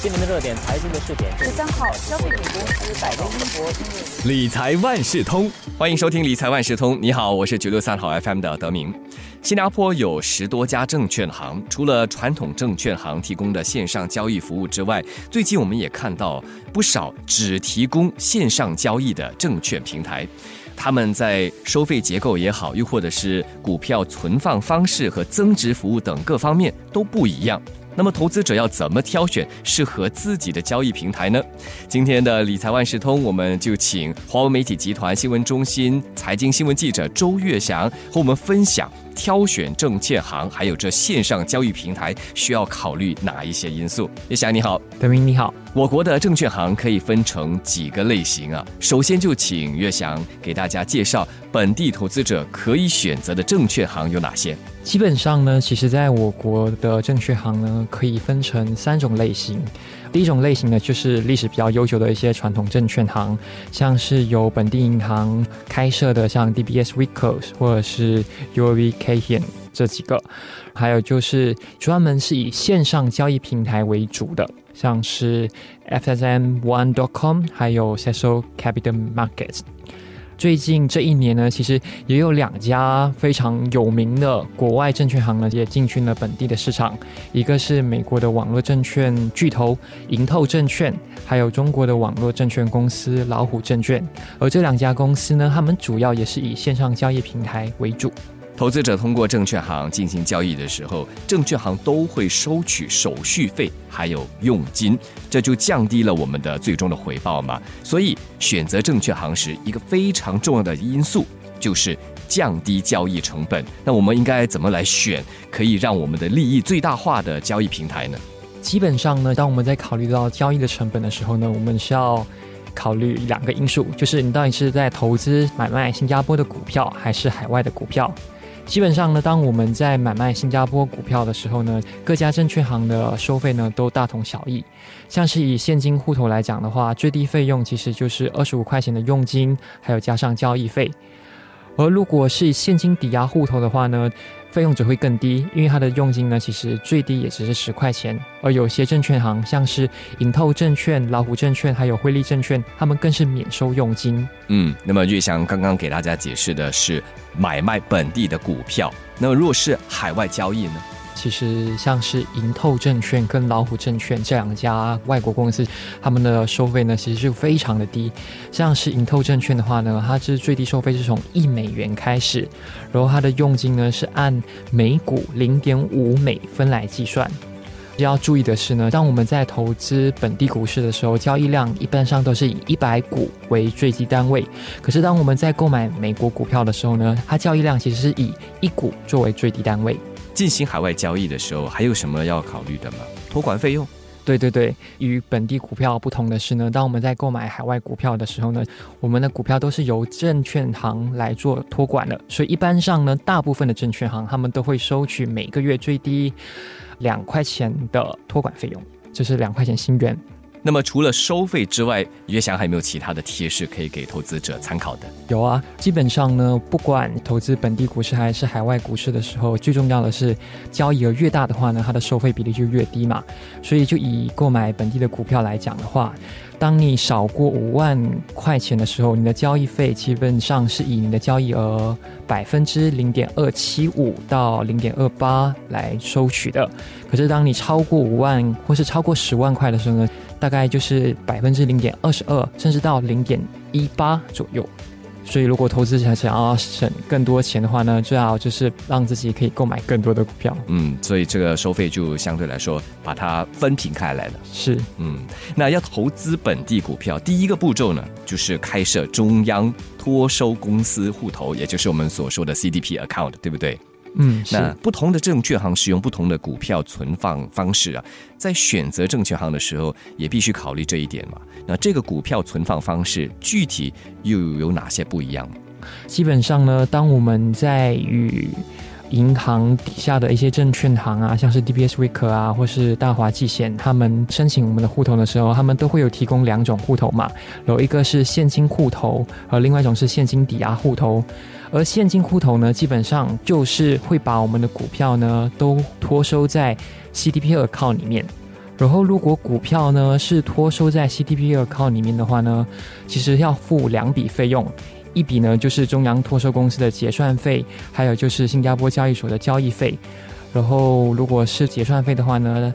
今年的热点财经的试点，十三号，消费品公司百威英博理财万事通，欢迎收听理财万事通。你好，我是九六三号 FM 的德明。新加坡有十多家证券行，除了传统证券行提供的线上交易服务之外，最近我们也看到不少只提供线上交易的证券平台。他们在收费结构也好，又或者是股票存放方式和增值服务等各方面都不一样。那么，投资者要怎么挑选适合自己的交易平台呢？今天的理财万事通，我们就请华为媒体集团新闻中心财经新闻记者周月祥和我们分享挑选证券行还有这线上交易平台需要考虑哪一些因素。月翔你好，德明你好。我国的证券行可以分成几个类型啊？首先就请岳翔给大家介绍本地投资者可以选择的证券行有哪些。基本上呢，其实在我国的证券行呢，可以分成三种类型。第一种类型呢，就是历史比较悠久的一些传统证券行，像是由本地银行开设的，像 DBS Vickers 或者是 UOB k h i n 这几个，还有就是专门是以线上交易平台为主的。像是 FSM One dot com，还有 Cecil Capital Markets。最近这一年呢，其实也有两家非常有名的国外证券行呢，也进军了本地的市场。一个是美国的网络证券巨头盈透证券，还有中国的网络证券公司老虎证券。而这两家公司呢，他们主要也是以线上交易平台为主。投资者通过证券行进行交易的时候，证券行都会收取手续费，还有佣金，这就降低了我们的最终的回报嘛。所以，选择证券行时，一个非常重要的因素就是降低交易成本。那我们应该怎么来选可以让我们的利益最大化的交易平台呢？基本上呢，当我们在考虑到交易的成本的时候呢，我们需要考虑两个因素，就是你到底是在投资买卖新加坡的股票，还是海外的股票。基本上呢，当我们在买卖新加坡股票的时候呢，各家证券行的收费呢都大同小异。像是以现金户头来讲的话，最低费用其实就是二十五块钱的佣金，还有加上交易费。而如果是以现金抵押户头的话呢？费用只会更低，因为它的佣金呢，其实最低也只是十块钱。而有些证券行，像是盈透证券、老虎证券，还有汇利证券，他们更是免收佣金。嗯，那么月祥刚刚给大家解释的是买卖本地的股票，那么若是海外交易呢？其实像是盈透证券跟老虎证券这两家外国公司，他们的收费呢其实是非常的低。像是盈透证券的话呢，它是最低收费是从一美元开始，然后它的佣金呢是按每股零点五美分来计算。需要注意的是呢，当我们在投资本地股市的时候，交易量一般上都是以一百股为最低单位。可是当我们在购买美国股票的时候呢，它交易量其实是以一股作为最低单位。进行海外交易的时候，还有什么要考虑的吗？托管费用？对对对，与本地股票不同的是呢，当我们在购买海外股票的时候呢，我们的股票都是由证券行来做托管的，所以一般上呢，大部分的证券行他们都会收取每个月最低两块钱的托管费用，就是两块钱新元。那么除了收费之外，岳翔还有没有其他的贴士可以给投资者参考的？有啊，基本上呢，不管投资本地股市还是海外股市的时候，最重要的是交易额越大的话呢，它的收费比例就越低嘛。所以就以购买本地的股票来讲的话，当你少过五万块钱的时候，你的交易费基本上是以你的交易额百分之零点二七五到零点二八来收取的。可是当你超过五万或是超过十万块的时候呢？大概就是百分之零点二十二，甚至到零点一八左右。所以，如果投资者想要省更多钱的话呢，最好就是让自己可以购买更多的股票。嗯，所以这个收费就相对来说把它分平开来了。是，嗯，那要投资本地股票，第一个步骤呢，就是开设中央托收公司户头，也就是我们所说的 CDP account，对不对？嗯，那不同的证券行使用不同的股票存放方式啊，在选择证券行的时候也必须考虑这一点嘛。那这个股票存放方式具体又有哪些不一样？基本上呢，当我们在与银行底下的一些证券行啊，像是 DBS Vick 啊，或是大华纪险，他们申请我们的户头的时候，他们都会有提供两种户头嘛，有一个是现金户头，和另外一种是现金抵押户头。而现金户头呢，基本上就是会把我们的股票呢都托收在 CDP account 里面，然后，如果股票呢是托收在 C D P account 里面的话呢，其实要付两笔费用，一笔呢就是中央托收公司的结算费，还有就是新加坡交易所的交易费。然后，如果是结算费的话呢，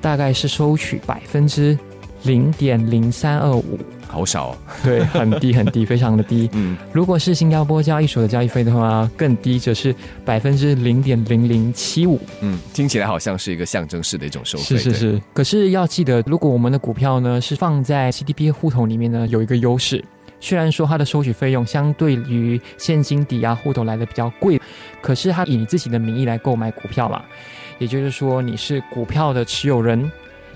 大概是收取百分之零点零三二五，好少、哦，对，很低很低，非常的低。嗯，如果是新加坡交易所的交易费的话，更低，则是百分之零点零零七五。嗯，听起来好像是一个象征式的一种收费，是是是，可是要记得，如果我们的股票呢是放在 CDP 户头里面呢，有一个优势。虽然说它的收取费用相对于现金抵押户头来的比较贵，可是它以你自己的名义来购买股票嘛，也就是说你是股票的持有人，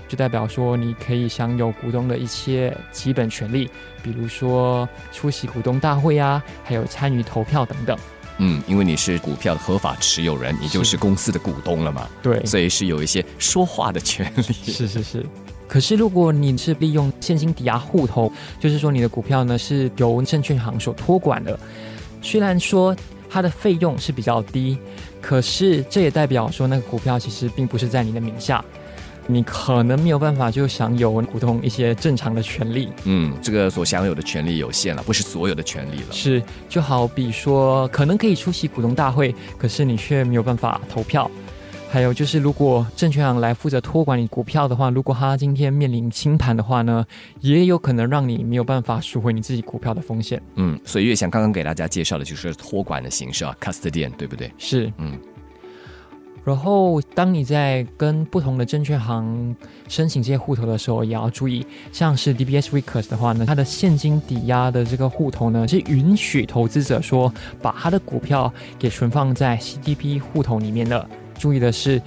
就代表说你可以享有股东的一些基本权利，比如说出席股东大会啊，还有参与投票等等。嗯，因为你是股票的合法持有人，你就是公司的股东了嘛，对，所以是有一些说话的权利。是是是。可是，如果你是利用现金抵押户头，就是说你的股票呢是由证券行所托管的，虽然说它的费用是比较低，可是这也代表说那个股票其实并不是在你的名下，你可能没有办法就享有股东一些正常的权利。嗯，这个所享有的权利有限了，不是所有的权利了。是，就好比说，可能可以出席股东大会，可是你却没有办法投票。还有就是，如果证券行来负责托管你股票的话，如果他今天面临清盘的话呢，也有可能让你没有办法赎回你自己股票的风险。嗯，所以月翔刚刚给大家介绍的就是托管的形式啊，custodian，对不对？是，嗯。然后，当你在跟不同的证券行申请这些户头的时候，也要注意，像是 DBS Vickers 的话呢，它的现金抵押的这个户头呢，是允许投资者说把他的股票给存放在 CDP 户头里面的。注意的是，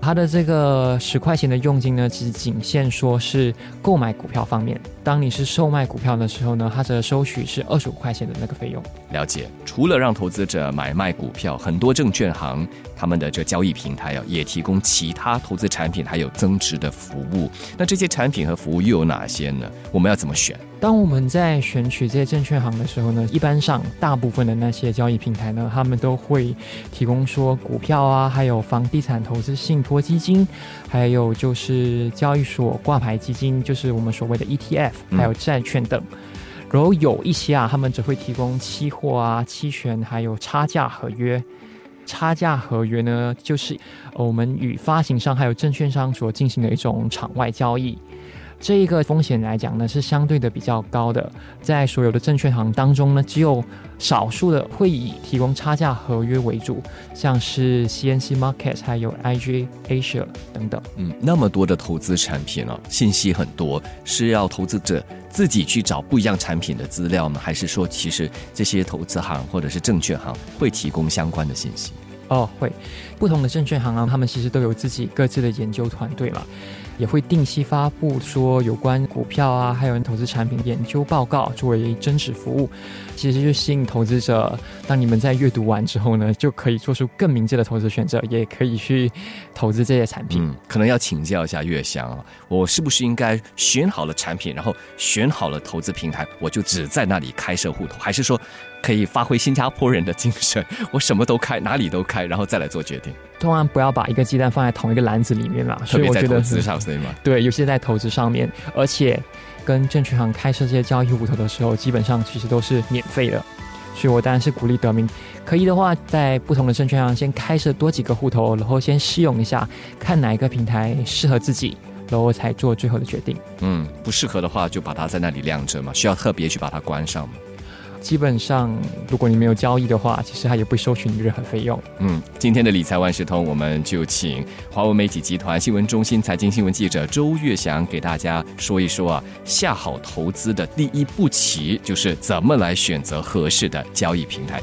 它的这个十块钱的佣金呢，其实仅限说是购买股票方面。当你是售卖股票的时候呢，它的收取是二十五块钱的那个费用。了解。除了让投资者买卖股票，很多证券行他们的这交易平台啊，也提供其他投资产品还有增值的服务。那这些产品和服务又有哪些呢？我们要怎么选？当我们在选取这些证券行的时候呢，一般上大部分的那些交易平台呢，他们都会提供说股票啊，还有房地产投资信托基金，还有就是交易所挂牌基金，就是我们所谓的 ETF，还有债券等。然后有一些啊，他们只会提供期货啊、期权，还有差价合约。差价合约呢，就是我们与发行商还有证券商所进行的一种场外交易。这一个风险来讲呢，是相对的比较高的。在所有的证券行当中呢，只有少数的会以提供差价合约为主，像是 CNC Markets 还有 IG Asia 等等。嗯，那么多的投资产品哦，信息很多，是要投资者自己去找不一样产品的资料吗？还是说，其实这些投资行或者是证券行会提供相关的信息？哦，会，不同的证券行啊，他们其实都有自己各自的研究团队嘛。也会定期发布说有关股票啊，还有投资产品研究报告作为真实服务，其实就吸引投资者。当你们在阅读完之后呢，就可以做出更明智的投资选择，也可以去投资这些产品。嗯，可能要请教一下月香啊，我是不是应该选好了产品，然后选好了投资平台，我就只在那里开设户头，还是说可以发挥新加坡人的精神，我什么都开，哪里都开，然后再来做决定？通常不要把一个鸡蛋放在同一个篮子里面嘛，所以我觉得对吗？对，尤其是在投资上面，而且跟证券行开设这些交易户头的时候，基本上其实都是免费的，所以我当然是鼓励德明，可以的话，在不同的证券行先开设多几个户头，然后先试用一下，看哪一个平台适合自己，然后才做最后的决定。嗯，不适合的话就把它在那里晾着嘛，需要特别去把它关上吗？基本上，如果你没有交易的话，其实它也不会收取你任何费用。嗯，今天的理财万事通，我们就请华为媒体集团新闻中心财经新闻记者周月祥给大家说一说啊，下好投资的第一步棋就是怎么来选择合适的交易平台。